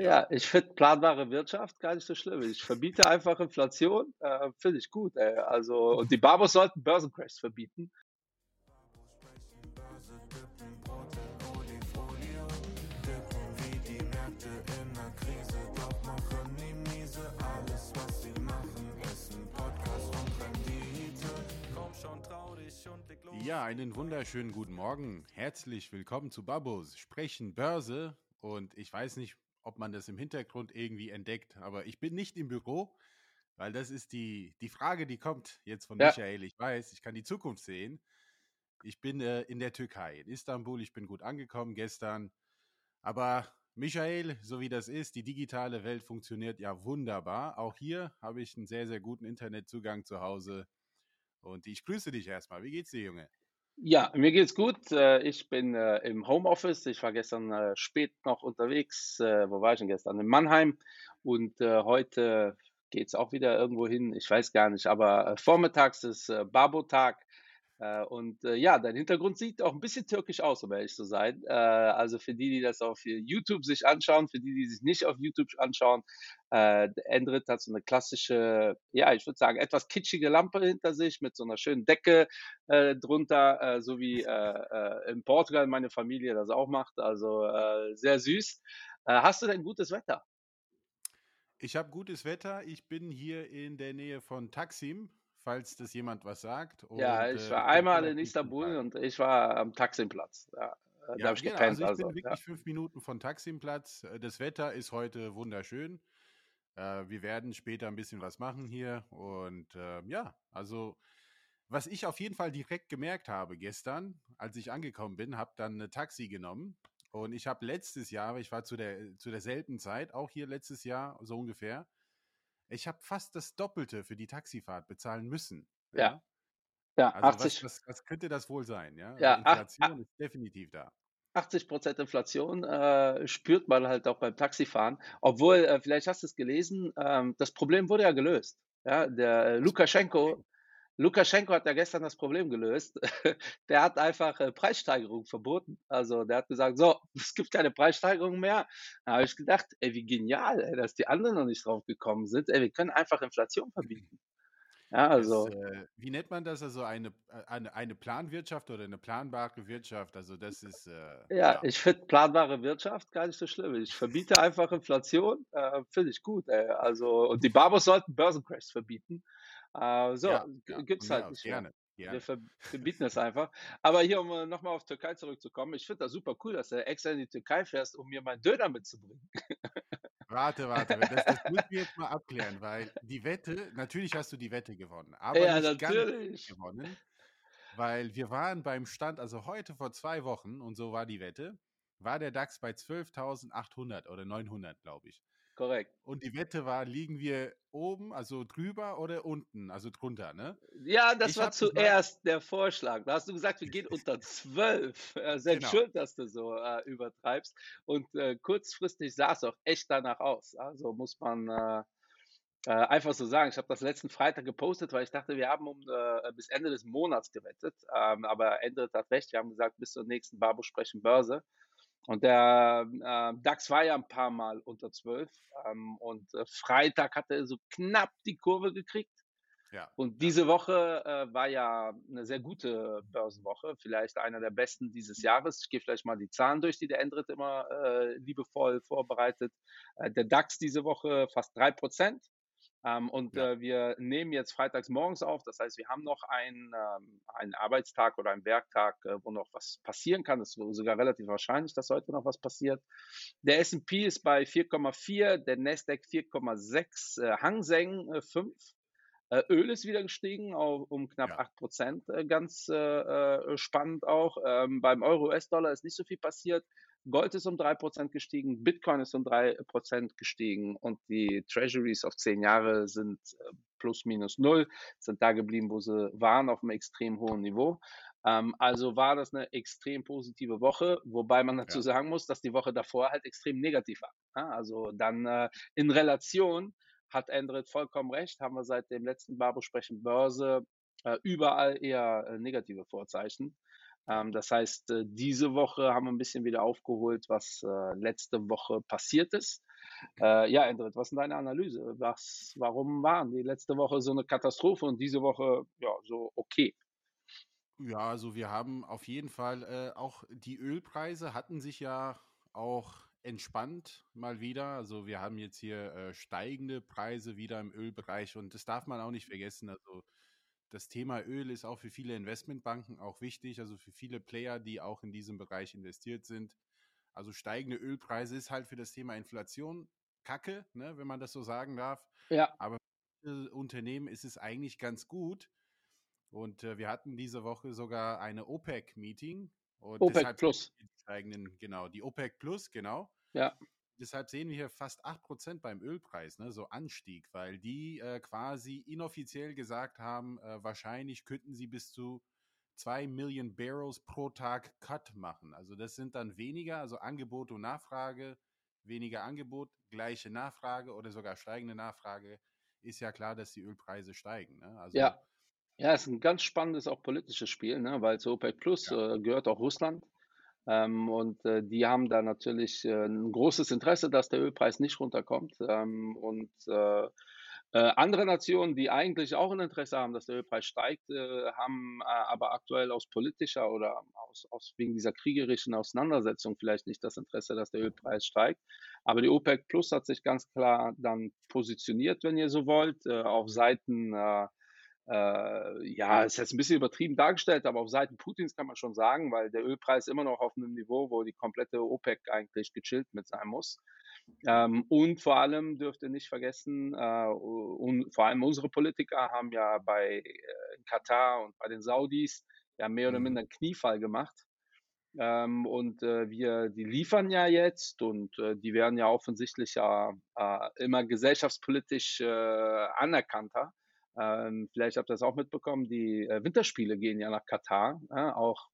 Ja, ich finde planbare Wirtschaft gar nicht so schlimm. Ich verbiete einfach Inflation, äh, finde ich gut. Ey. Also, und die Barbos sollten Börsencrashs verbieten. Ja, einen wunderschönen guten Morgen. Herzlich willkommen zu Babos Sprechen Börse. Und ich weiß nicht, ob man das im Hintergrund irgendwie entdeckt, aber ich bin nicht im Büro, weil das ist die, die Frage, die kommt jetzt von Ja, Michael. Ich weiß, ich kann die Zukunft sehen. Ich bin äh, in der Türkei, in Istanbul. Ich bin gut angekommen gestern. Aber Michael, so wie das ist, die digitale Welt funktioniert ja wunderbar. Auch hier habe ich einen sehr, sehr guten Internetzugang zu Hause. Und ich grüße dich erstmal. Wie geht's dir, Junge? Ja, mir geht's gut. Äh, Ich bin äh, im Homeoffice. Ich war gestern äh, spät noch unterwegs. Wo war ich denn gestern? In Mannheim. Und heute geht's auch wieder irgendwo hin. Ich weiß gar nicht. Aber vormittags ist Babo-Tag. Äh, und äh, ja, dein Hintergrund sieht auch ein bisschen türkisch aus, um ehrlich zu sein. Äh, also für die, die das auf YouTube sich anschauen, für die, die sich nicht auf YouTube anschauen, äh, Endrit hat so eine klassische, ja, ich würde sagen, etwas kitschige Lampe hinter sich mit so einer schönen Decke äh, drunter, äh, so wie äh, in Portugal meine Familie das auch macht. Also sehr süß. Hast du denn gutes Wetter? Ich habe gutes Wetter. Ich bin hier in der Nähe von Taksim, falls das jemand was sagt. Ja, Und ich äh, war bin einmal in Istanbul und ich war am Taksimplatz. Ja, äh, da Ja, habe ich genau. gepennt, Also ich bin also. Ja. wirklich fünf Minuten von Taksimplatz. Äh, Das Wetter ist heute wunderschön. Äh, wir werden später ein bisschen was machen hier. Und äh, ja, also was ich auf jeden Fall direkt gemerkt habe gestern, als ich angekommen bin, habe dann ein Taxi genommen. Und ich habe letztes Jahr, ich war zu der zu derselben Zeit, auch hier letztes Jahr so ungefähr, ich habe fast das Doppelte für die Taxifahrt bezahlen müssen. Ja, Ja, also was, 80, was, was könnte das wohl sein? Ja, also ja, ach, ach, Inflation ist definitiv da. 80% Inflation äh, spürt man halt auch beim Taxifahren. Obwohl, äh, vielleicht hast du es gelesen, ähm, das Problem wurde ja gelöst. Ja, der äh. Lukaschenko, Lukaschenko hat ja gestern das Problem gelöst. Der hat einfach äh, Preissteigerung verboten. Also der hat gesagt, so, es gibt keine Preissteigerung mehr. Da habe ich gedacht, ey, wie genial, ey, dass die anderen noch nicht drauf gekommen sind. Ey, wir können einfach Inflation verbieten. Ja, also, äh, wie nennt man das? Also eine, äh, eine, eine Planwirtschaft oder eine planbare Wirtschaft. Also das ist, äh, ja, ja, ich finde planbare Wirtschaft gar nicht so schlimm. Ich verbiete einfach Inflation, äh, finde ich gut. Ey. Also, und die Barbos sollten Börsencrashs verbieten. Äh, so, ja, ja, gibt's halt nicht mehr. gerne, Wir gerne. ver verbieten es einfach. Aber hier, um äh, nochmal auf Türkei zurückzukommen, ich finde das super cool, dass du extra in die Türkei fährst, um mir meinen Döner mitzubringen. Warte, warte, das, das müssen wir jetzt mal abklären, weil die Wette, natürlich hast du die Wette gewonnen, aber Ja, nicht ganz natürlich. gewonnen, weil wir waren beim Stand, also heute vor zwei Wochen, und so war die Wette, war der DAX bei 12.800 oder 900, glaube ich. Korrekt. Und die Wette war, liegen wir oben, also drüber oder unten, also drunter, ne? Ja, das Ich war zuerst der Vorschlag. Da hast du gesagt, wir gehen unter 12. Äh, selbst genau, schuld, dass du so äh, übertreibst. Und äh, kurzfristig sah es auch echt danach aus. Also muss man äh, äh, einfach so sagen. Ich habe das letzten Freitag gepostet, weil ich dachte, wir haben um äh, bis Ende des Monats gewettet. Ähm, aber Ende hat recht. Wir haben gesagt, bis zur nächsten Babo sprechen Börse. Und der äh, DAX war ja ein paar Mal unter 12. Ähm, und äh, Freitag hat er so knapp die Kurve gekriegt. ja, Und ja, diese Woche äh, war ja eine sehr gute Börsenwoche, vielleicht einer der besten dieses Jahres. Ich gehe vielleicht mal die Zahlen durch, die der Endrit immer äh, liebevoll vorbereitet. Äh, der DAX diese Woche fast drei Prozent. Ähm, und ja, äh, wir nehmen jetzt freitags morgens auf. Das heißt, wir haben noch einen, ähm, einen Arbeitstag oder einen Werktag, äh, wo noch was passieren kann. Es ist sogar relativ wahrscheinlich, dass heute noch was passiert. Der S&P ist bei 4,4, der Nasdaq 4,6, äh, Hang Seng äh, 5. Äh, Öl ist wieder gestiegen auf, um knapp ja, 8 Prozent, äh, ganz äh, spannend auch. Ähm, beim Euro-US-Dollar ist nicht so viel passiert. Gold ist um 3 Prozent gestiegen, Bitcoin ist um 3 Prozent gestiegen und die Treasuries auf 10 Jahre sind äh, plus minus null, sind da geblieben, wo sie waren, auf einem extrem hohen Niveau. Ähm, also war das eine extrem positive Woche, wobei man dazu ja, sagen muss, dass die Woche davor halt extrem negativ war. Ja, also dann äh, in Relation hat Endrit vollkommen recht, haben wir seit dem letzten Babo sprechen Börse äh, überall eher äh, negative Vorzeichen. Ähm, das heißt, äh, diese Woche haben wir ein bisschen wieder aufgeholt, was äh, letzte Woche passiert ist. Äh, ja, Endrit, was ist deine Analyse? Was, warum waren die letzte Woche so eine Katastrophe und diese Woche ja so okay? Ja, also wir haben auf jeden Fall äh, auch die Ölpreise hatten sich ja auch entspannt mal wieder. Also wir haben jetzt hier äh, steigende Preise wieder im Ölbereich und das darf man auch nicht vergessen. Also das Thema Öl ist auch für viele Investmentbanken auch wichtig, also für viele Player, die auch in diesem Bereich investiert sind. Also steigende Ölpreise ist halt für das Thema Inflation Kacke, ne, wenn man das so sagen darf. Ja. Aber für Unternehmen ist es eigentlich ganz gut. Und äh, wir hatten diese Woche sogar eine OPEC-Meeting. OPEC Plus. Steigenden, genau, die OPEC Plus, genau. Ja. Deshalb sehen wir hier fast 8% beim Ölpreis, ne, so Anstieg, weil die äh, quasi inoffiziell gesagt haben, äh, wahrscheinlich könnten sie bis zu 2 Millionen Barrels pro Tag Cut machen. Also das sind dann weniger, also Angebot und Nachfrage, weniger Angebot, gleiche Nachfrage oder sogar steigende Nachfrage, ist ja klar, dass die Ölpreise steigen. Ne? Also, ja. Ja, es ist ein ganz spannendes auch politisches Spiel, ne? weil zu OPEC Plus ja. äh, gehört auch Russland. Ähm, und äh, die haben da natürlich äh, ein großes Interesse, dass der Ölpreis nicht runterkommt. Ähm, und äh, äh, andere Nationen, die eigentlich auch ein Interesse haben, dass der Ölpreis steigt, äh, haben äh, aber aktuell aus politischer oder aus, aus wegen dieser kriegerischen Auseinandersetzung vielleicht nicht das Interesse, dass der Ölpreis steigt. Aber die OPEC Plus hat sich ganz klar dann positioniert, wenn ihr so wollt, auf Seiten äh, ja, ist jetzt ein bisschen übertrieben dargestellt, aber auf Seiten Putins kann man schon sagen, weil der Ölpreis immer noch auf einem Niveau, wo die komplette OPEC eigentlich gechillt mit sein muss. Ähm, und vor allem dürft ihr nicht vergessen, äh, und vor allem unsere Politiker haben ja bei äh, Katar und bei den Saudis ja mehr oder mhm. minder einen Kniefall gemacht. Ähm, und äh, wir, die liefern ja jetzt und äh, die werden ja offensichtlich ja äh, immer gesellschaftspolitisch äh, anerkannter. Ähm, vielleicht habt ihr das auch mitbekommen, die äh, Winterspiele gehen ja nach Katar, äh, auch.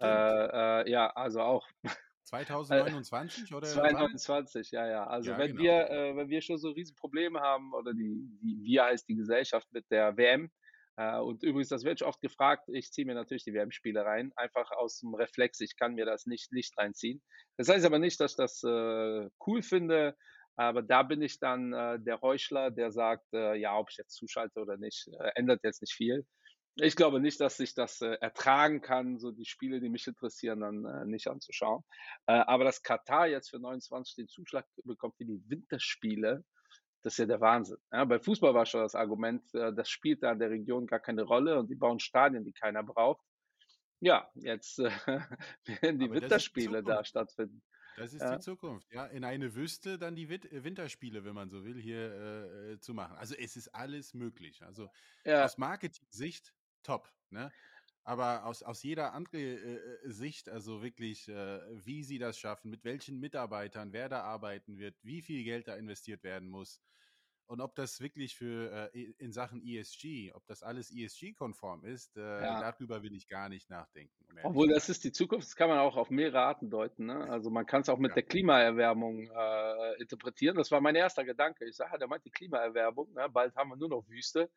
Äh, äh, ja, also auch. 2029 oder? 2029, ja, ja. Also ja, wenn genau. wir, äh, wenn wir schon so riesen Probleme haben, oder die, die wir heißt die Gesellschaft mit der WM, äh, und übrigens, das wird oft gefragt, ich ziehe mir natürlich die WM-Spiele rein, einfach aus dem Reflex, ich kann mir das nicht Licht reinziehen. Das heißt aber nicht, dass ich das cool finde, aber da bin ich dann äh, der Heuchler, der sagt, äh, ja, ob ich jetzt zuschalte oder nicht, äh, ändert jetzt nicht viel. Ich glaube nicht, dass ich das äh, ertragen kann, so die Spiele, die mich interessieren, dann äh, nicht anzuschauen. Äh, aber dass Katar jetzt für 29 den Zuschlag bekommt für die Winterspiele, das ist ja der Wahnsinn. Ja, bei Fußball war schon das Argument, äh, das spielt da in der Region gar keine Rolle und die bauen Stadien, die keiner braucht. Ja, jetzt äh, werden die Aber Winterspiele da stattfinden. Das ist ja. die Zukunft, ja. In eine Wüste dann die äh, Winterspiele, wenn man so will, hier äh, äh, zu machen. Also es ist alles möglich. Also ja. aus Marketing-Sicht top, ne? Aber aus, aus jeder anderen äh, äh, Sicht, also wirklich, äh, wie sie das schaffen, mit welchen Mitarbeitern, wer da arbeiten wird, wie viel Geld da investiert werden muss, und ob das wirklich für äh, in Sachen ESG, ob das alles ESG-konform ist, äh, ja. darüber will ich gar nicht nachdenken. Um Obwohl das ist die Zukunft, das kann man auch auf mehrere Arten deuten. Ne? Also man kann es auch mit ja. der Klimaerwärmung äh, interpretieren. Das war mein erster Gedanke. Ich sage, der meint die Klimaerwärmung. Ne? Bald haben wir nur noch Wüste.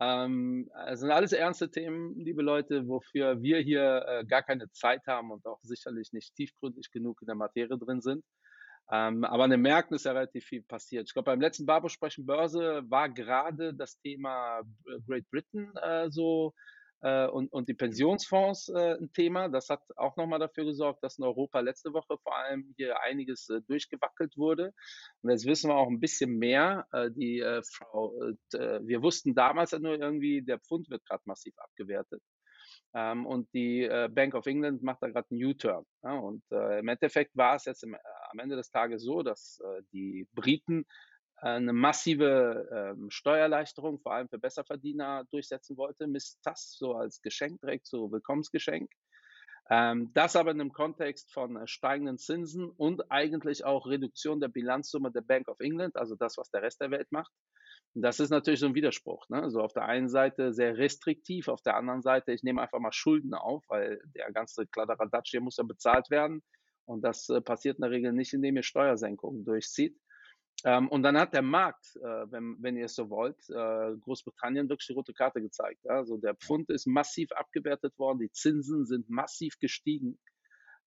Ähm, das sind alles ernste Themen, liebe Leute, wofür wir hier äh, gar keine Zeit haben und auch sicherlich nicht tiefgründig genug in der Materie drin sind. Ähm, aber an den Märkten ist ja relativ viel passiert. Ich glaube, beim letzten Barbo-Sprechen Börse war gerade das Thema äh, Great Britain äh, so äh, und, und die Pensionsfonds äh, ein Thema. Das hat auch nochmal dafür gesorgt, dass in Europa letzte Woche vor allem hier einiges äh, durchgewackelt wurde. Und jetzt wissen wir auch ein bisschen mehr. Äh, die Frau, wir wussten damals nur irgendwie, der Pfund wird gerade massiv abgewertet. Ähm, und die äh, Bank of England macht da gerade einen U-Turn. Ja, und äh, im Endeffekt war es jetzt im, äh, am Ende des Tages so, dass äh, die Briten äh, eine massive ähm, Steuererleichterung, vor allem für Besserverdiener, durchsetzen wollte. Miss das so als Geschenk direkt, so Willkommensgeschenk. Ähm, das aber in einem Kontext von äh, steigenden Zinsen und eigentlich auch Reduktion der Bilanzsumme der Bank of England, also das, was der Rest der Welt macht. Das ist natürlich so ein Widerspruch. Ne? Also auf der einen Seite sehr restriktiv, auf der anderen Seite, ich nehme einfach mal Schulden auf, weil der ganze Kladderadatsch hier muss ja bezahlt werden. Und das äh, passiert in der Regel nicht, indem ihr Steuersenkungen durchzieht. Ähm, und dann hat der Markt, äh, wenn, wenn ihr es so wollt, äh, Großbritannien wirklich die rote Karte gezeigt. Ja? Also der Pfund ist massiv abgewertet worden, die Zinsen sind massiv gestiegen.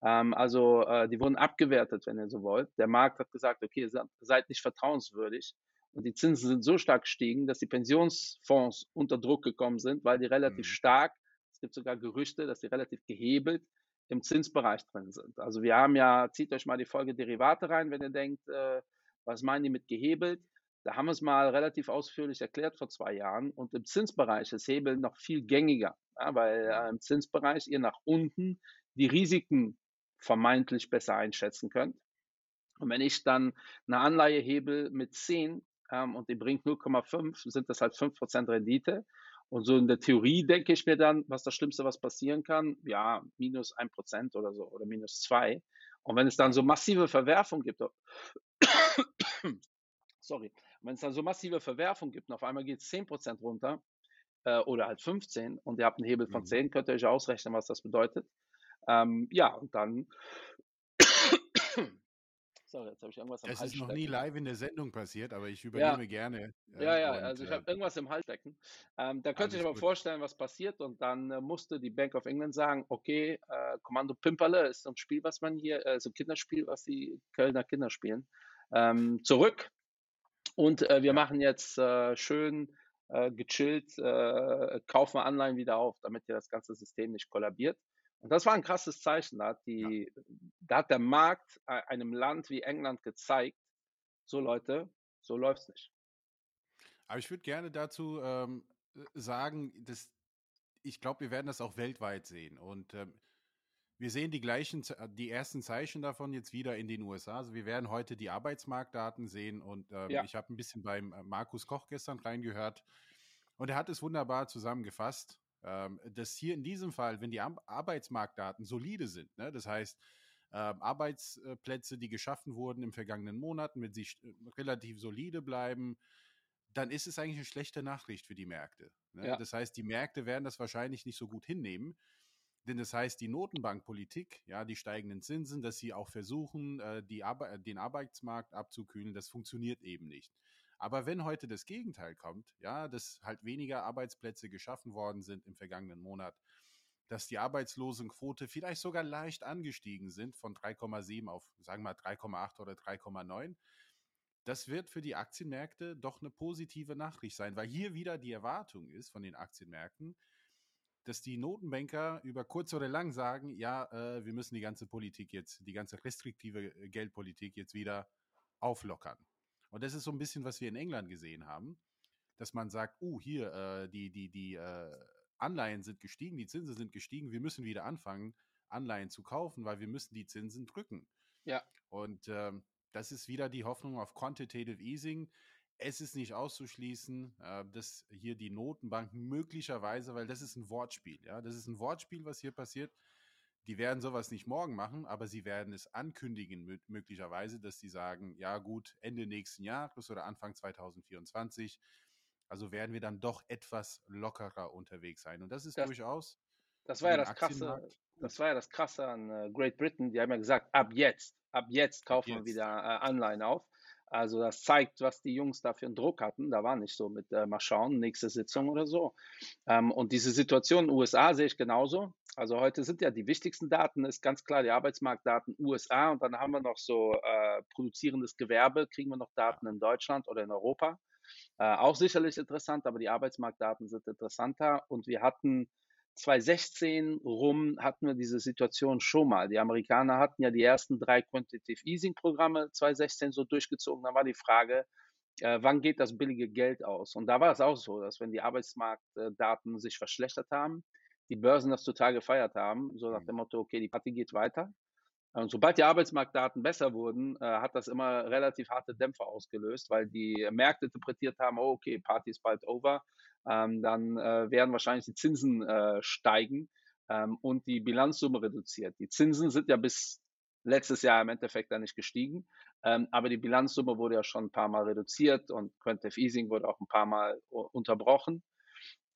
Ähm, also äh, die wurden abgewertet, wenn ihr so wollt. Der Markt hat gesagt, okay, ihr seid nicht vertrauenswürdig. Und die Zinsen sind so stark gestiegen, dass die Pensionsfonds unter Druck gekommen sind, weil die relativ mhm. stark, es gibt sogar Gerüchte, dass die relativ gehebelt im Zinsbereich drin sind. Also wir haben ja, zieht euch mal die Folge Derivate rein, wenn ihr denkt, äh, was meinen die mit gehebelt? Da haben wir es mal relativ ausführlich erklärt vor zwei Jahren. Und im Zinsbereich ist Hebel noch viel gängiger, ja, weil äh, im Zinsbereich ihr nach unten die Risiken vermeintlich besser einschätzen könnt. Und wenn ich dann eine Anleihe hebel mit 10 ähm, und die bringt 0,5, sind das halt 5% Rendite. Und so in der Theorie denke ich mir dann, was das Schlimmste, was passieren kann, ja, minus 1% oder so oder minus 2. Und wenn es dann so massive Verwerfung gibt, sorry, wenn es dann so massive Verwerfung gibt und auf einmal geht es 10% runter äh, oder halt 15 und ihr habt einen Hebel von 10, mhm. könnt ihr euch ausrechnen, was das bedeutet. Ähm, ja, und dann Sorry, jetzt habe ich irgendwas am das Hals. Das ist noch nie live in der Sendung passiert, aber ich übernehme ja. gerne. Äh, ja, ja, und, also ich äh, habe irgendwas im Hals stecken. Ähm, da könnte ich aber gut. vorstellen, was passiert und dann äh, musste die Bank of England sagen, okay, äh, Kommando Pimperle ist so ein Spiel, was man hier, äh, so ein Kinderspiel, was die Kölner Kinder spielen, ähm, zurück. Und äh, wir ja. machen jetzt schön gechillt, kaufen wir Anleihen wieder auf, damit hier das ganze System nicht kollabiert. Und das war ein krasses Zeichen. Da hat, die, ja. da hat der Markt einem Land wie England gezeigt, so Leute, so läuft es nicht. Aber ich würde gerne dazu ähm, sagen, dass ich glaube, wir werden das auch weltweit sehen. Und ähm, wir sehen die gleichen, die ersten Zeichen davon jetzt wieder in den USA. Also wir werden heute die Arbeitsmarktdaten sehen und ähm, ja. ich habe ein bisschen beim äh, Markus Koch gestern reingehört und er hat es wunderbar zusammengefasst ähm, dass hier in diesem Fall, wenn die Arbeitsmarktdaten solide sind, ne, das heißt, ähm, Arbeitsplätze, die geschaffen wurden im vergangenen Monaten, wenn sie äh, relativ solide bleiben, dann ist es eigentlich eine schlechte Nachricht für die Märkte. Ne? Ja. Das heißt, die Märkte werden das wahrscheinlich nicht so gut hinnehmen. Denn das heißt, die Notenbankpolitik, ja, die steigenden Zinsen, dass sie auch versuchen, äh, die Arbe den Arbeitsmarkt abzukühlen, das funktioniert eben nicht. Aber wenn heute das Gegenteil kommt, ja, dass halt weniger Arbeitsplätze geschaffen worden sind im vergangenen Monat, dass die Arbeitslosenquote vielleicht sogar leicht angestiegen sind von 3,7 auf, sagen wir mal, 3,8 oder 3,9, das wird für die Aktienmärkte doch eine positive Nachricht sein, weil hier wieder die Erwartung ist von den Aktienmärkten, dass die Notenbanker über kurz oder lang sagen, ja, äh, wir müssen die ganze Politik jetzt, die ganze restriktive äh, Geldpolitik jetzt wieder auflockern. Und das ist so ein bisschen, was wir in England gesehen haben, dass man sagt, uh, hier, äh, die, die, die äh, Anleihen sind gestiegen, die Zinsen sind gestiegen, wir müssen wieder anfangen, Anleihen zu kaufen, weil wir müssen die Zinsen drücken. Ja. Und ähm, das ist wieder die Hoffnung auf Quantitative Easing. Es ist nicht auszuschließen, äh, dass hier die Notenbanken möglicherweise, weil das ist ein Wortspiel, ja, das ist ein Wortspiel, was hier passiert, die werden sowas nicht morgen machen, aber sie werden es ankündigen, möglicherweise, dass sie sagen, ja gut, Ende nächsten Jahres oder Anfang 2024. Also werden wir dann doch etwas lockerer unterwegs sein. Und das ist das, durchaus. Das war ja das Krasse. Das war ja das Krasse an äh, Great Britain. Die haben ja gesagt, ab jetzt, ab jetzt kaufen ab jetzt. wir wieder äh, Anleihen auf. Also das zeigt, was die Jungs da für einen Druck hatten. Da war nicht so mit äh, mal schauen, nächste Sitzung oder so. Ähm, und diese Situation in den USA sehe ich genauso. Also heute sind ja die wichtigsten Daten, ist ganz klar die Arbeitsmarktdaten USA und dann haben wir noch so äh, produzierendes Gewerbe, kriegen wir noch Daten in Deutschland oder in Europa. Äh, auch sicherlich interessant, aber die Arbeitsmarktdaten sind interessanter und wir hatten 2016 rum hatten wir diese Situation schon mal. Die Amerikaner hatten ja die ersten drei Quantitative Easing Programme 2016 so durchgezogen. Da war die Frage, äh, wann geht das billige Geld aus? Und da war es auch so, dass wenn die Arbeitsmarktdaten sich verschlechtert haben, die Börsen das total gefeiert haben, so nach mhm. dem Motto, okay, die Party geht weiter. Und sobald die Arbeitsmarktdaten besser wurden, äh, hat das immer relativ harte Dämpfer ausgelöst, weil die Märkte interpretiert haben, oh, okay, Party ist bald over, ähm, dann äh, werden wahrscheinlich die Zinsen äh, steigen ähm, und die Bilanzsumme reduziert. Die Zinsen sind ja bis letztes Jahr im Endeffekt dann nicht gestiegen, ähm, aber die Bilanzsumme wurde ja schon ein paar Mal reduziert und Quantitative Easing wurde auch ein paar Mal unterbrochen.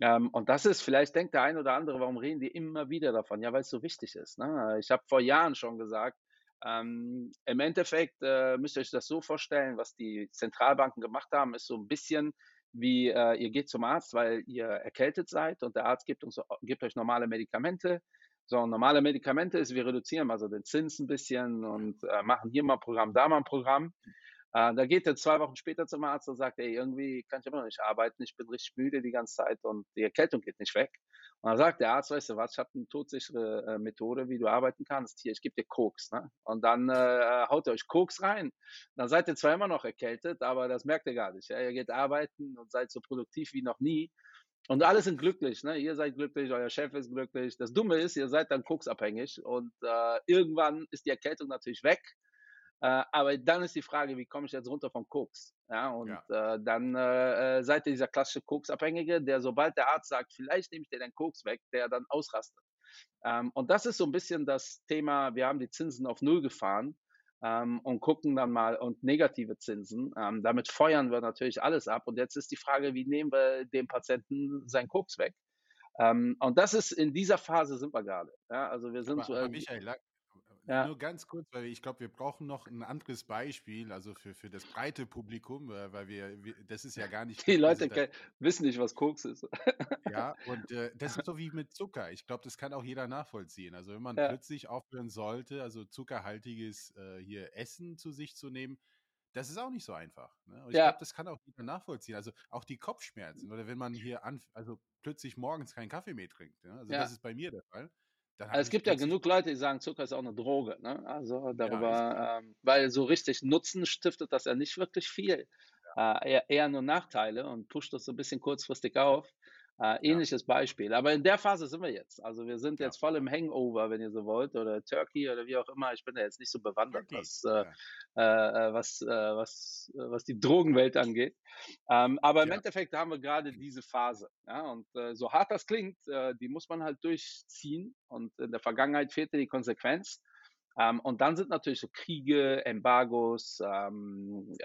Ähm, und das ist, vielleicht denkt der ein oder andere, warum reden die immer wieder davon? Ja, weil es so wichtig ist. Ne? Ich habe vor Jahren schon gesagt, ähm, im Endeffekt äh, müsst ihr euch das so vorstellen, was die Zentralbanken gemacht haben, ist so ein bisschen wie äh, ihr geht zum Arzt, weil ihr erkältet seid und der Arzt gibt, uns, gibt euch normale Medikamente. So, normale Medikamente ist, wir reduzieren also den Zins ein bisschen und äh, machen hier mal ein Programm, da mal ein Programm. Äh, da geht er zwei Wochen später zum Arzt und sagt, ey, irgendwie kann ich immer noch nicht arbeiten, ich bin richtig müde die ganze Zeit und die Erkältung geht nicht weg. Und dann sagt der Arzt, weißt du was, ich habe eine todsichere äh, Methode, wie du arbeiten kannst. Hier, ich gebe dir Koks. Ne? Und dann äh, haut ihr euch Koks rein. Dann seid ihr zwar immer noch erkältet, aber das merkt ihr gar nicht. Ja? Ihr geht arbeiten und seid so produktiv wie noch nie. Und alle sind glücklich, ne? Ihr seid glücklich, euer Chef ist glücklich. Das Dumme ist, ihr seid dann koksabhängig und äh, irgendwann ist die Erkältung natürlich weg äh, aber dann ist die Frage, wie komme ich jetzt runter vom Koks? Ja, und ja. Äh, dann äh, äh, seid ihr dieser klassische Koksabhängige, der sobald der Arzt sagt, vielleicht nehme ich dir den Koks weg, der dann ausrastet. Ähm, und das ist so ein bisschen das Thema, wir haben die Zinsen auf Null gefahren ähm, und gucken dann mal und negative Zinsen. Ähm, damit feuern wir natürlich alles ab. Und jetzt ist die Frage, wie nehmen wir dem Patienten seinen Koks weg? Ähm, und das ist in dieser Phase sind wir gerade. Ja, also wir sind aber, so aber Michael, ja. Nur ganz kurz, weil ich glaube, wir brauchen noch ein anderes Beispiel, also für, für das breite Publikum, äh, weil wir, wir das ist ja gar nicht. Die Leute da, wissen nicht, was Koks ist. Ja, und äh, das ist so wie mit Zucker. Ich glaube, das kann auch jeder nachvollziehen. Also wenn man ja. plötzlich aufhören sollte, also zuckerhaltiges äh, hier Essen zu sich zu nehmen, das ist auch nicht so einfach. Ne? Und ich ja. glaube, das kann auch jeder nachvollziehen. Also auch die Kopfschmerzen oder wenn man hier an, also plötzlich morgens keinen Kaffee mehr trinkt. Ne? Also das ist bei mir der Fall. Also es gibt ja genug Leute, die sagen, Zucker ist auch eine Droge. Ne? Also darüber, ja, ähm, weil so richtig Nutzen stiftet das ja nicht wirklich viel. Ja. Äh, eher, eher, nur Nachteile und pusht das so ein bisschen kurzfristig auf. Äh, ähnliches ja. Beispiel. Aber in der Phase sind wir jetzt. Also wir sind jetzt voll im Hangover, wenn ihr so wollt, oder Turkey oder wie auch immer. Ich bin ja jetzt nicht so bewandert, was, äh, äh, was, äh, was, äh, was die Drogenwelt angeht. Ähm, aber im ja. Endeffekt haben wir gerade diese Phase. Ja? Und äh, so hart das klingt, die muss man halt durchziehen. Und in der Vergangenheit fehlte die Konsequenz. Ähm, und dann sind natürlich so Kriege, Embargos, ähm,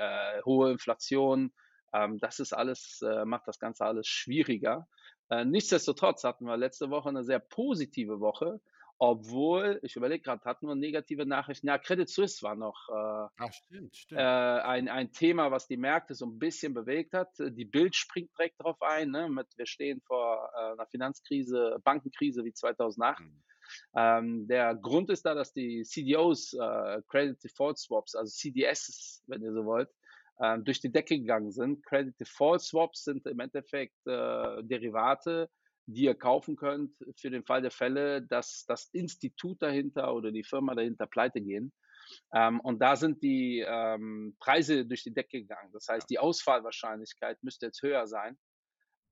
hohe Inflation, ähm, das ist alles, äh, macht das Ganze alles schwieriger. Äh, nichtsdestotrotz hatten wir letzte Woche eine sehr positive Woche, obwohl, ich überlege gerade, hatten wir negative Nachrichten. Ja, Credit Suisse war noch äh, Ach, stimmt, stimmt. Äh, ein, ein Thema, was die Märkte so ein bisschen bewegt hat. Die Bild springt direkt darauf ein. Ne, mit, wir stehen vor äh, einer Finanzkrise, Bankenkrise wie 2008. Mhm. Ähm, der Grund ist da, dass die CDOs, äh, Credit Default Swaps, also CDS, wenn ihr so wollt, ähm, durch die Decke gegangen sind. Credit Default Swaps sind im Endeffekt äh, Derivate, die ihr kaufen könnt für den Fall der Fälle, dass das Institut dahinter oder die Firma dahinter pleite gehen. Ähm, und da sind die ähm, Preise durch die Decke gegangen. Das heißt, die Ausfallwahrscheinlichkeit müsste jetzt höher sein.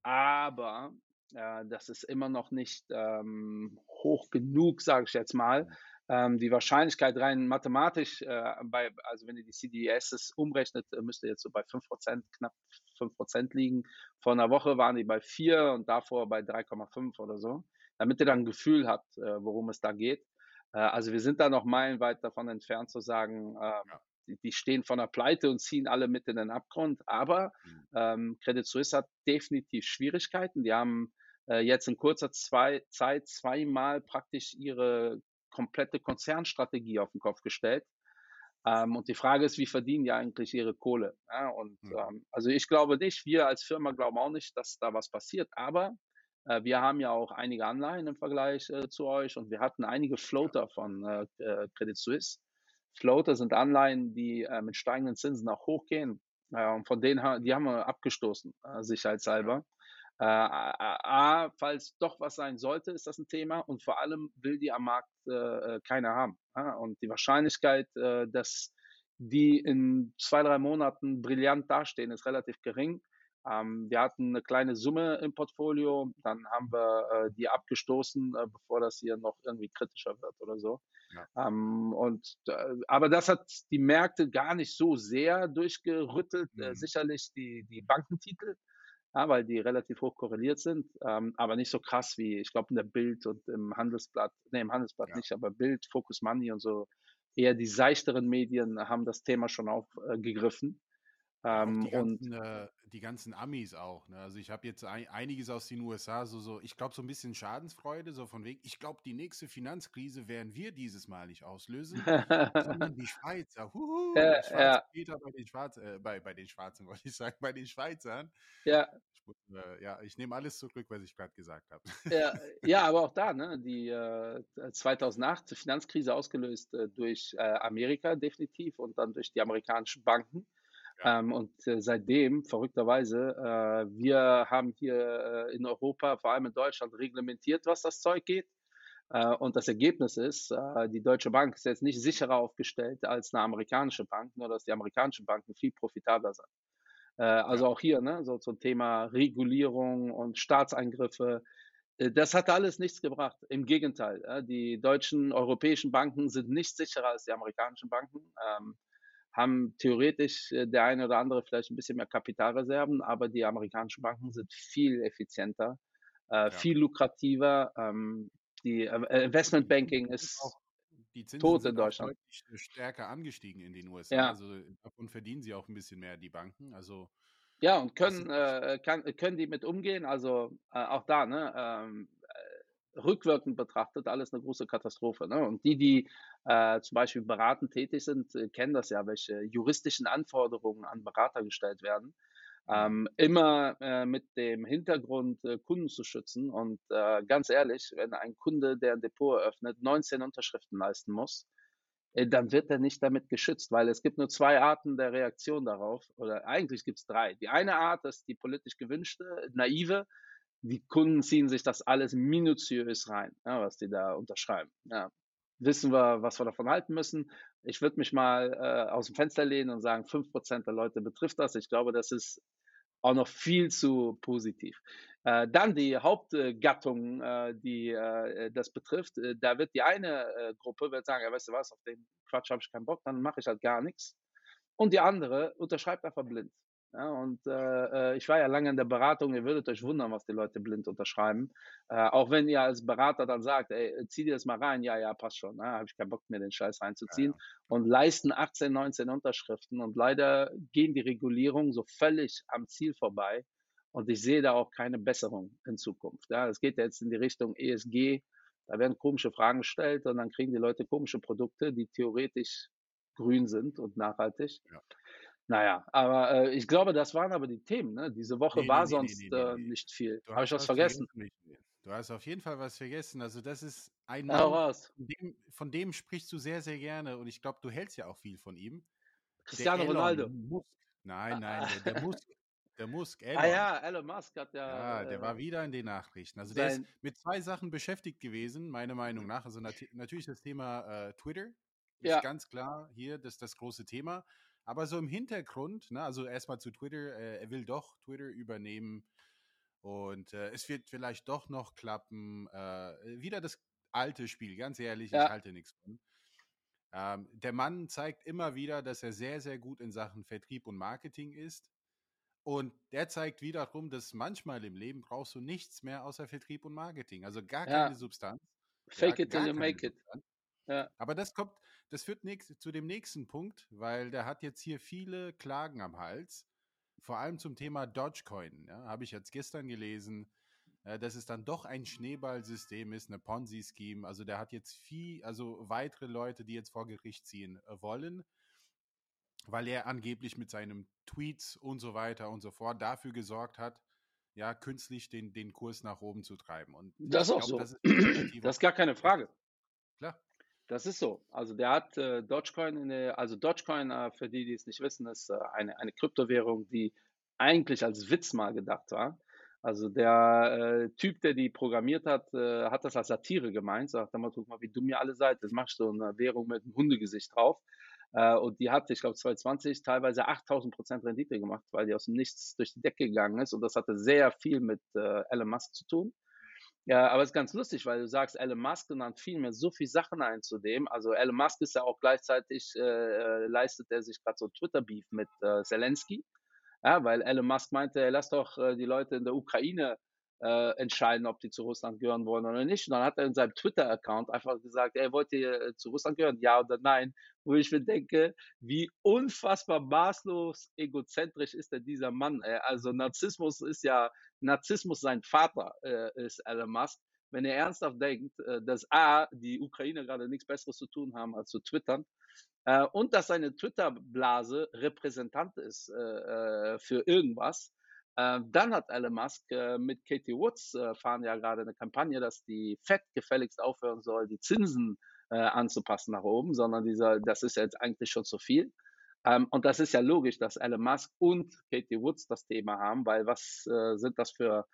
Aber äh, das ist immer noch nicht ähm, hoch genug, sage ich jetzt mal, ähm, die Wahrscheinlichkeit rein mathematisch, äh, bei, also wenn ihr die CDS umrechnet, äh, müsste jetzt so bei 5%, knapp 5% liegen. Vor einer Woche waren die bei 4 und davor bei 3,5 oder so, damit ihr dann ein Gefühl habt, äh, worum es da geht. Äh, also wir sind da noch meilenweit davon entfernt zu sagen, äh, ja. die, die, stehen von der Pleite und ziehen alle mit in den Abgrund. Aber mhm. ähm, Credit Suisse hat definitiv Schwierigkeiten. Die haben äh, jetzt in kurzer zwei, Zeit zweimal praktisch ihre komplette Konzernstrategie auf den Kopf gestellt. Ähm, und die Frage ist, wie verdienen die eigentlich ihre Kohle? Ja, und mhm. ähm, also ich glaube nicht, wir als Firma glauben auch nicht, dass da was passiert, aber äh, wir haben ja auch einige Anleihen im Vergleich äh, zu euch und wir hatten einige Floater von äh, äh Credit Suisse. Floater sind Anleihen, die äh, mit steigenden Zinsen auch hochgehen. und von denen die haben wir abgestoßen, äh, sicherheitshalber. Äh, A, falls doch was sein sollte, ist das ein Thema und vor allem will die am Markt äh, äh keiner haben. Ja? Und die Wahrscheinlichkeit, äh, dass die in zwei, drei Monaten brillant dastehen, ist relativ gering. Ähm, wir hatten eine kleine Summe im Portfolio, dann haben wir äh, die abgestoßen, äh, bevor das hier noch irgendwie kritischer wird oder so. Ja. Ähm, und, aber das hat die Märkte gar nicht so sehr durchgerüttelt. Mhm. sicherlich die, die Bankentitel ja, weil die relativ hoch korreliert sind, ähm, aber nicht so krass wie, ich glaube, in der Bild und im Handelsblatt, nee, im Handelsblatt ja. nicht, aber Bild, Focus Money und so, eher die seichteren Medien haben das Thema schon aufgegriffen. Äh, Ähm, die, ganzen, und, äh, die ganzen Amis auch. Ne? Also ich habe jetzt ein, einiges aus den USA, so, so ich glaube, so ein bisschen Schadensfreude, so von wegen, ich glaube, die nächste Finanzkrise werden wir dieses Mal nicht auslösen, sondern die Schweizer. Huhu, ja, Schweizer ja. bei den Schwarzen, äh, bei, bei den Schwarzen wollte ich sagen, bei den Schweizern. Ja. Ich, äh, ja, ich nehme alles zurück, was ich gerade gesagt habe. Ja, ja, aber auch da, ne, die äh, 2008 Finanzkrise ausgelöst äh, durch äh, Amerika definitiv und dann durch die amerikanischen Banken. Ja. Ähm, und äh, seitdem, verrückterweise, äh, wir haben hier äh, in Europa, vor allem in Deutschland, reglementiert, was das Zeug geht. Äh, und das Ergebnis ist, äh, die Deutsche Bank ist jetzt nicht sicherer aufgestellt als eine amerikanische Bank, nur dass die amerikanischen Banken viel profitabler sind. Äh, also ja. auch hier, ne, so zum Thema Regulierung und Staatseingriffe. Das hat alles nichts gebracht. Im Gegenteil, die deutschen, europäischen Banken sind nicht sicherer als die amerikanischen Banken. Ähm, haben theoretisch äh, der eine oder andere vielleicht ein bisschen mehr Kapitalreserven, aber die amerikanischen Banken sind viel effizienter, äh, ja. viel lukrativer. Ähm, die äh, Investmentbanking ist auch, die Zinsen tot in Deutschland. Deutlich stärker angestiegen in den USA. Ja. Also davon verdienen sie auch ein bisschen mehr, die Banken. Also ja, und können, äh, kann, können die mit umgehen? Also äh, auch da, ne? Ähm, rückwirkend betrachtet alles eine große Katastrophe. Ne? Und die, die äh, zum Beispiel beratend tätig sind, äh, kennen das ja, welche juristischen Anforderungen an Berater gestellt werden. Mhm. Ähm, immer äh, mit dem Hintergrund, äh, Kunden zu schützen. Und äh, ganz ehrlich, wenn ein Kunde, der ein Depot eröffnet, 19 Unterschriften leisten muss, äh, dann wird er nicht damit geschützt, weil es gibt nur zwei Arten der Reaktion darauf, oder eigentlich gibt es drei. Die eine Art ist die politisch gewünschte, naive, die Kunden ziehen sich das alles minutiös rein, ja, was die da unterschreiben. Ja. Wissen wir, was wir davon halten müssen. Ich würde mich mal äh, aus dem Fenster lehnen und sagen, fünf Prozent der Leute betrifft das. Ich glaube, das ist auch noch viel zu positiv. Äh, dann die Hauptgattung, äh, die äh, das betrifft, äh, da wird die eine äh, Gruppe wird sagen, ja, weißt du was, auf den Quatsch habe ich keinen Bock, dann mache ich halt gar nichts. Und die andere unterschreibt einfach blind. Ja, und äh, äh, ich war ja lange in der Beratung, ihr würdet euch wundern, was die Leute blind unterschreiben. Äh, auch wenn ihr als Berater dann sagt, ey, zieh dir das mal rein, ja, ja, passt schon, ne? habe ich keinen Bock mehr, den Scheiß reinzuziehen. Ja, ja. Und leisten 18, 19 Unterschriften. Und leider gehen die Regulierungen so völlig am Ziel vorbei. Und ich sehe da auch keine Besserung in Zukunft. Ja, es geht ja jetzt in die Richtung ESG. Da werden komische Fragen gestellt und dann kriegen die Leute komische Produkte, die theoretisch grün sind und nachhaltig. Ja. Naja, aber äh, ich glaube, das waren aber die Themen. Ne? Diese Woche nee, war nee, sonst nee, äh, nicht viel. Habe ich was vergessen? Du hast auf jeden Fall was vergessen. Also das ist ein Mann, von dem, von dem, sprichst du sehr, sehr gerne und ich glaube, du hältst ja auch viel von ihm. Cristiano Ronaldo. Musk. Nein, nein, der, der Musk. Der Musk, ah Elon. Ah ja, Elon Musk hat ja. Ja, der äh, war wieder in den Nachrichten. Also der ist mit zwei Sachen beschäftigt gewesen, meiner Meinung nach. Also nat natürlich das Thema äh, Twitter. Ist ja. ganz klar hier das, das große Thema. Aber so im Hintergrund, ne, also erstmal zu Twitter, äh, er will doch Twitter übernehmen und äh, es wird vielleicht doch noch klappen. Äh, wieder das alte Spiel, ganz ehrlich, ja. ich halte nichts von. Ähm, der Mann zeigt immer wieder, dass er sehr, sehr gut in Sachen Vertrieb und Marketing ist. Und der zeigt wiederum, dass manchmal im Leben brauchst du nichts mehr außer Vertrieb und Marketing. Also gar ja. keine Substanz. Fake ja, it till you make Substanz. it. Ja. Aber das kommt, das führt nächst, zu dem nächsten Punkt, weil der hat jetzt hier viele Klagen am Hals, vor allem zum Thema Dogecoin. Ja, Habe ich jetzt gestern gelesen, äh, dass es dann doch ein Schneeballsystem ist, eine Ponzi-Scheme. Also der hat jetzt viel, also weitere Leute, die jetzt vor Gericht ziehen äh, wollen, weil er angeblich mit seinen Tweets und so weiter und so fort dafür gesorgt hat, ja, künstlich den, den Kurs nach oben zu treiben. Und das ist auch so. Das ist, das ist gar keine Frage. Klar. Das ist so. Also der hat äh, Dogecoin, in der, also Dogecoin, äh, für die, die es nicht wissen, ist äh, eine, eine Kryptowährung, die eigentlich als Witz mal gedacht war. Also der äh, Typ, der die programmiert hat, äh, hat das als Satire gemeint. Sagt mal, guck mal, wie dumm ihr alle seid. Das machst du eine Währung mit einem Hundegesicht drauf. Äh, und die hat, ich glaube, 2020 teilweise 8000 Prozent Rendite gemacht, weil die aus dem Nichts durch die Decke gegangen ist. Und das hatte sehr viel mit Elon Musk zu tun. Ja, aber es ist ganz lustig, weil du sagst Elon Musk und dann fielen mir so viele Sachen ein zu dem. Also Elon Musk ist ja auch gleichzeitig, äh, äh leistet er sich gerade so Twitter-Beef mit äh, Zelensky. Ja, weil Elon Musk meinte, lass doch äh, die Leute in der Ukraine äh, entscheiden, ob die zu Russland gehören wollen oder nicht. Und dann hat er in seinem Twitter-Account einfach gesagt, er wollte äh, zu Russland gehören, ja oder nein. Wo ich mir denke, wie unfassbar maßlos egozentrisch ist denn dieser Mann. Ey. Also Narzissmus ist ja, Narzissmus sein Vater äh, ist Elon Musk. Wenn er ernsthaft denkt, äh, dass A, die Ukraine gerade nichts Besseres zu tun haben, als zu twittern, äh, und dass seine Twitter-Blase Repräsentant ist äh, für irgendwas, dann hat Elon Musk äh, mit Katie Woods äh, fahren ja gerade eine Kampagne, dass die Fed gefälligst aufhören soll, die Zinsen äh, anzupassen nach oben, sondern dieser, das ist jetzt eigentlich schon zu viel. Ähm, und das ist ja logisch, dass Elon Musk und Katie Woods das Thema haben, weil was sind das für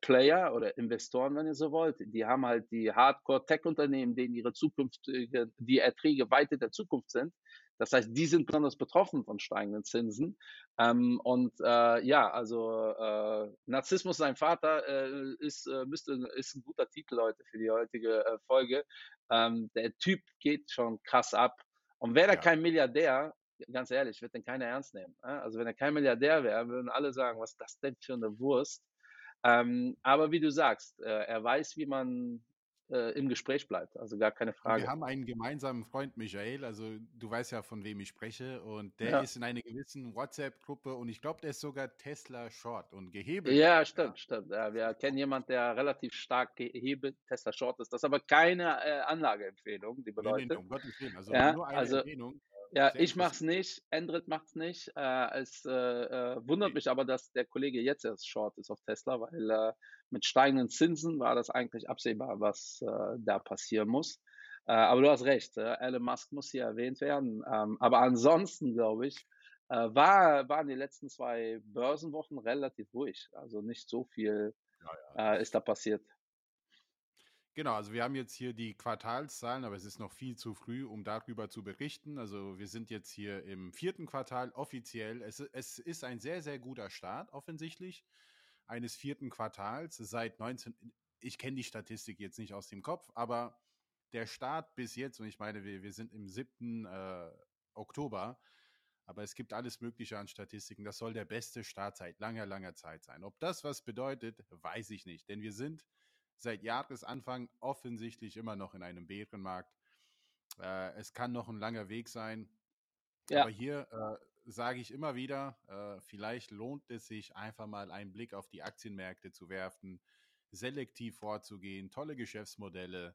Player oder Investoren, wenn ihr so wollt? Die haben halt die Hardcore-Tech-Unternehmen, denen ihre Zukunft, die Erträge weit in der Zukunft sind. Das heißt, die sind besonders betroffen von steigenden Zinsen. Ähm, und äh, ja, also äh, Narzissmus sein Vater äh, ist, äh, müsste, ist ein guter Titel heute für die heutige äh, Folge. Ähm, der Typ geht schon krass ab. Und wäre er ja. kein Milliardär, ganz ehrlich, wird den keiner ernst nehmen. Also wenn er kein Milliardär wäre, würden alle sagen, was ist das denn für eine Wurst? Ähm, aber wie du sagst, äh, er weiß, wie man äh, im Gespräch bleibt. Also gar keine Frage. Wir haben einen gemeinsamen Freund, Michael. Also du weißt ja, von wem ich spreche. Und der ja. ist in einer gewissen WhatsApp-Gruppe und ich glaube, der ist sogar Tesla Short und gehebelt. Ja, stimmt, ja. stimmt. Ja, wir kennen jemanden, der relativ stark gehebelt Tesla Short ist. Das ist aber keine äh, Anlageempfehlung, die bedeutet. Nee, nee, um Gottes Willen. Also ja, nur eine also, Empfehlung. Ja, ich mache es nicht, Endrit macht es nicht. Äh, es äh, äh, wundert mich aber, dass der Kollege jetzt erst short ist auf Tesla, weil äh, mit steigenden Zinsen war das eigentlich absehbar, was äh, da passieren muss. Äh, aber du hast recht, Elon Musk muss hier erwähnt werden. Ähm, aber ansonsten, glaube ich, war, waren die letzten zwei Börsenwochen relativ ruhig. Also nicht so viel ja, ja. ist da passiert. Genau, also wir haben jetzt hier die Quartalszahlen, aber es ist noch viel zu früh, um darüber zu berichten. Also wir sind jetzt hier im vierten Quartal offiziell. Es, es ist ein sehr, sehr guter Start offensichtlich eines vierten Quartals seit 19. Ich kenne die Statistik jetzt nicht aus dem Kopf, aber der Start bis jetzt, und ich meine, wir, wir sind im 7. Äh, Oktober, aber es gibt alles Mögliche an Statistiken. Das soll der beste Start seit langer, langer Zeit sein. Ob das was bedeutet, weiß ich nicht, denn wir sind seit Jahresanfang offensichtlich immer noch in einem Bärenmarkt. Äh, es kann noch ein langer Weg sein. Ja. Aber hier äh, sage ich immer wieder, äh, vielleicht lohnt es sich einfach mal einen Blick auf die Aktienmärkte zu werfen, selektiv vorzugehen, tolle Geschäftsmodelle,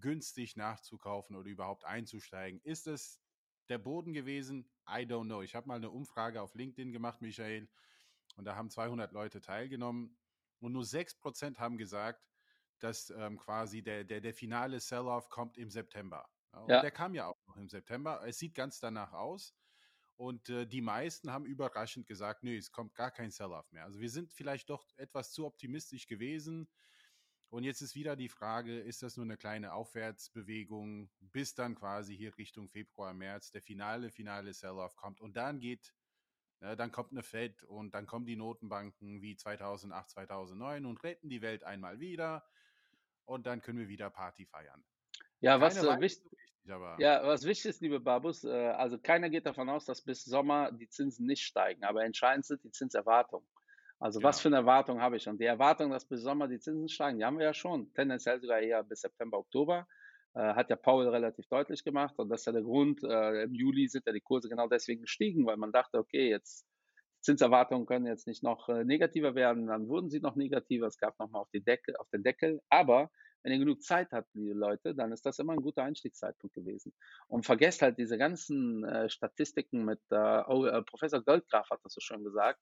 günstig nachzukaufen oder überhaupt einzusteigen. Ist es der Boden gewesen? I don't know. Ich habe mal eine Umfrage auf LinkedIn gemacht, Michael, und da haben 200 Leute teilgenommen und nur 6% haben gesagt, dass ähm, quasi der, der, der finale Sell-off kommt im September. Und ja. der kam ja auch noch im September. Es sieht ganz danach aus. Und äh, die meisten haben überraschend gesagt, nö, es kommt gar kein Sell-off mehr. Also wir sind vielleicht doch etwas zu optimistisch gewesen. Und jetzt ist wieder die Frage, ist das nur eine kleine Aufwärtsbewegung, bis dann quasi hier Richtung Februar, März der finale, finale Sell-off kommt. Und dann geht, äh, dann kommt eine Fed und dann kommen die Notenbanken wie 2008, 2009 und retten die Welt einmal wieder und dann können wir wieder Party feiern. Ja, was, äh, wichtig, ja, was wichtig ist, liebe Babus, äh, also keiner geht davon aus, dass bis Sommer die Zinsen nicht steigen, aber entscheidend sind die Zinserwartungen. Also genau. was für eine Erwartung habe ich? Und die Erwartung, dass bis Sommer die Zinsen steigen, die haben wir ja schon. Tendenziell sogar eher bis September, Oktober. Äh, hat ja Paul relativ deutlich gemacht. Und das ist ja der Grund. Äh, Im Juli sind ja die Kurse genau deswegen gestiegen, weil man dachte, okay, jetzt Zinserwartungen können jetzt nicht noch äh, negativer werden, dann wurden sie noch negativer, es gab nochmal auf, auf den Deckel, aber wenn ihr genug Zeit habt, liebe Leute, dann ist das immer ein guter Einstiegszeitpunkt gewesen. Und vergesst halt diese ganzen äh, Statistiken mit, äh, oh, äh, Professor Goldgraf hat das so schön gesagt,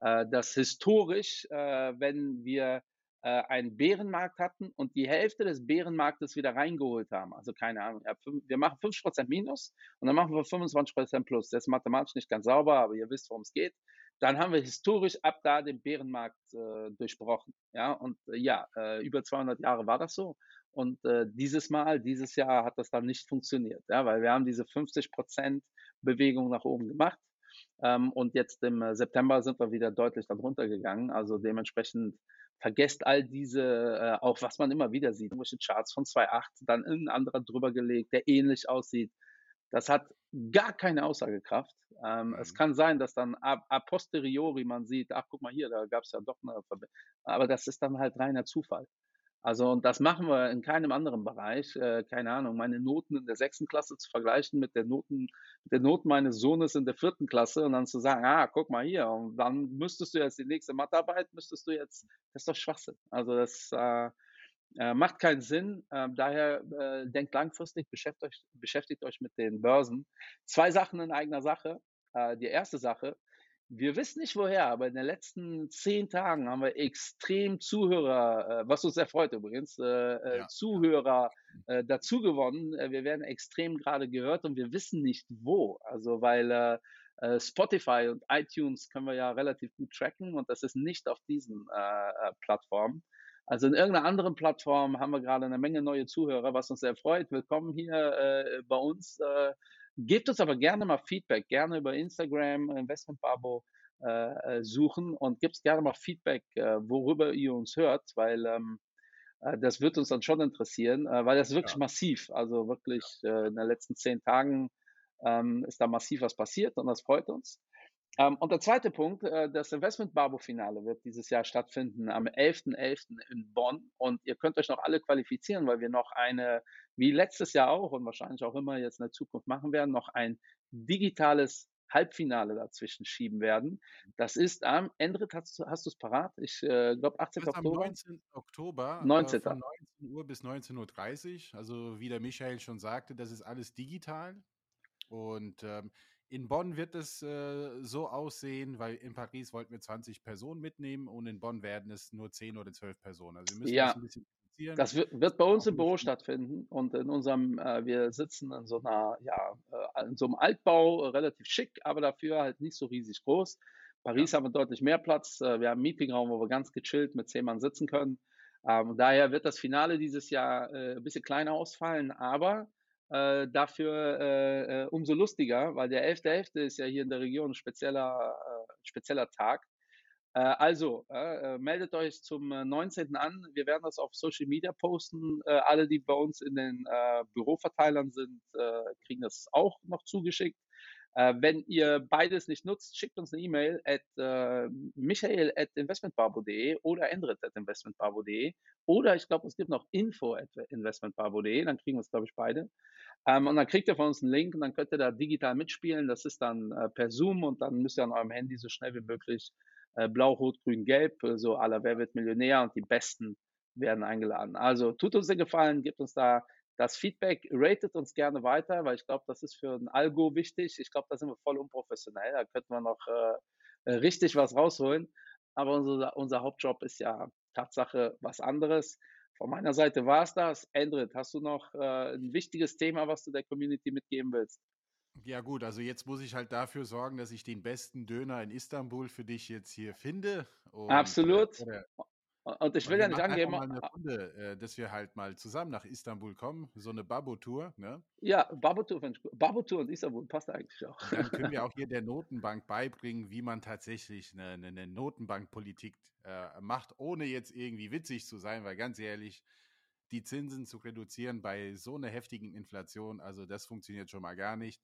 äh, dass historisch, äh, wenn wir einen Bärenmarkt hatten und die Hälfte des Bärenmarktes wieder reingeholt haben. Also keine Ahnung, wir machen 50% Minus und dann machen wir 25% Plus. Das ist mathematisch nicht ganz sauber, aber ihr wisst, worum es geht dann haben wir historisch ab da den Bärenmarkt äh, durchbrochen. Ja, und äh, ja, äh, über 200 Jahre war das so. Und äh, dieses Mal, dieses Jahr hat das dann nicht funktioniert, ja, weil wir haben diese 50 Prozent Bewegung nach oben gemacht. Ähm, und jetzt im äh, September sind wir wieder deutlich darunter gegangen. Also dementsprechend vergesst all diese, äh, auch was man immer wieder sieht, irgendwelche Charts von 2.8, dann ein anderer drüber gelegt, der ähnlich aussieht Das hat gar keine Aussagekraft. Ähm, mhm. Es kann sein, dass dann a, a, posteriori man sieht, ach guck mal hier, da gab es ja doch eine Verbindung. Aber das ist dann halt reiner Zufall. Also und das machen wir in keinem anderen Bereich. Äh, keine Ahnung, meine Noten in der sechsten Klasse zu vergleichen mit, der Noten, mit den Noten meines Sohnes in der vierten Klasse und dann zu sagen, ah, guck mal hier, und dann müsstest du jetzt die nächste Mathearbeit, müsstest du jetzt, das ist doch Schwachsinn. Also das äh, äh, macht keinen Sinn. Äh, daher äh, denkt langfristig, beschäftigt euch, beschäftigt euch mit den Börsen. Zwei Sachen in eigener Sache. Äh, die erste Sache, wir wissen nicht woher, aber in den letzten zehn Tagen haben wir extrem Zuhörer, äh, was uns sehr freut übrigens, äh, ja. Zuhörer dazu gewonnen. Wir werden extrem gerade gehört und wir wissen nicht wo. Also weil Spotify und iTunes können wir ja relativ gut tracken und das ist nicht auf diesen Plattformen. Also in irgendeiner anderen Plattform haben wir gerade eine Menge neue Zuhörer, was uns sehr freut. Willkommen hier äh, bei uns. Äh, Gebt uns aber gerne mal Feedback, gerne über Instagram, Investment Babo äh, äh suchen und gebt gerne mal Feedback, äh, worüber ihr uns hört, weil ähm, äh, das wird uns dann schon interessieren, weil das ist wirklich ja. massiv. Also wirklich in den letzten zehn Tagen ähm, ist da massiv was passiert und das freut uns. Ähm, und der zweite Punkt, äh, das Investment Barbo Finale wird dieses Jahr stattfinden am 11.11. .11. in Bonn und ihr könnt euch noch alle qualifizieren, weil wir noch eine, wie letztes Jahr auch und wahrscheinlich auch immer jetzt in der Zukunft machen werden, noch ein digitales Halbfinale dazwischen schieben werden. Das ist am Ende, hast, hast du es parat? Ich äh, glaube 18. Oktober. Am 19. Oktober 19. Äh, von 19 Uhr bis 19.30 Uhr. Also wie der Michael schon sagte, das ist alles digital. Und ähm, in Bonn wird es äh, so aussehen, weil in Paris wollten wir 20 Personen mitnehmen und in Bonn werden es nur 10 oder 12 Personen. Also wir müssen ja. das ein bisschen das wird, wird, bei uns im Büro stattfinden und in unserem, äh, wir sitzen in so einer, ja, äh, in so einem Altbau, äh, relativ schick, aber dafür halt nicht so riesig groß. Paris ja. haben wir deutlich mehr Platz. Äh, wir haben einen Meetingraum, wo wir ganz gechillt mit zehn Mann sitzen können. Ähm, daher wird das Finale dieses Jahr äh, ein bisschen kleiner ausfallen, aber äh, dafür äh, äh, umso lustiger, weil der 11.11. .11. ist ja hier in der Region ein spezieller, äh, spezieller Tag. Äh, also, äh, meldet euch zum 19. an. Wir werden das auf Social Media posten. alle, die bei uns in den Büroverteilern sind, kriegen das auch noch zugeschickt. Wenn ihr beides nicht nutzt, schickt uns eine E-Mail at äh, michael at investmentbarbo.de oder endrit at investmentbarbo.de oder ich glaube, es gibt noch info at investmentbarbo.de, dann kriegen wir es, glaube ich, beide. Ähm, und dann kriegt ihr von uns einen Link und dann könnt ihr da digital mitspielen. Das ist dann äh, per Zoom und dann müsst ihr an eurem Handy so schnell wie möglich äh, blau, rot, grün, gelb, äh, so aller Wer wird Millionär und die Besten werden eingeladen. Also tut uns den Gefallen, gebt uns da das Feedback ratet uns gerne weiter, weil ich glaube, das ist für ein Algo wichtig. Ich glaube, da sind wir voll unprofessionell. Da könnten wir noch äh, richtig was rausholen. Aber unser, unser Hauptjob ist ja Tatsache was anderes. Von meiner Seite war es das. Endrit, hast du noch äh, ein wichtiges Thema, was du der Community mitgeben willst? Ja gut, also jetzt muss ich halt dafür sorgen, dass ich den besten Döner in Istanbul für dich jetzt hier finde. Und, äh, Absolut. Äh, und ich will ja nicht angeben. Mal eine Runde, äh, dass wir halt mal zusammen nach Istanbul kommen, so eine Babo-Tour, ne? Ja, Babo-Tour Babo-Tour und Istanbul passt eigentlich auch. Dann können wir auch hier der Notenbank beibringen, wie man tatsächlich eine, eine Notenbankpolitik äh, macht, ohne jetzt irgendwie witzig zu sein, weil ganz ehrlich, die Zinsen zu reduzieren bei so einer heftigen Inflation, also das funktioniert schon mal gar nicht.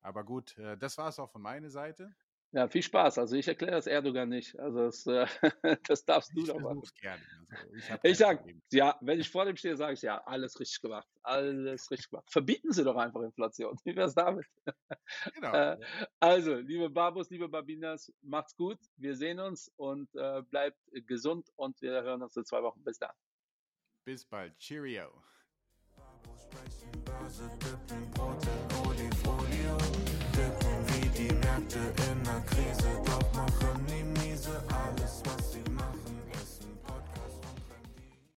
Aber gut, äh, das war es auch von meiner Seite. Ja, viel Spaß. Also ich erkläre das Erdogan nicht. Also das, äh, das darfst du doch machen. Gerne. Also ich, ich sage, ja, wenn ich vor dem stehe, sage ich ja, alles richtig gemacht. Alles richtig gemacht. Verbieten Sie doch einfach Inflation. Wie wäre es damit? Genau. äh, also, liebe Babus, liebe Babinas, macht's gut. Wir sehen uns und äh, bleibt gesund und wir hören uns in zwei Wochen. Bis dann. Bis bald. Cheerio. Märkte in der Krise, doch machen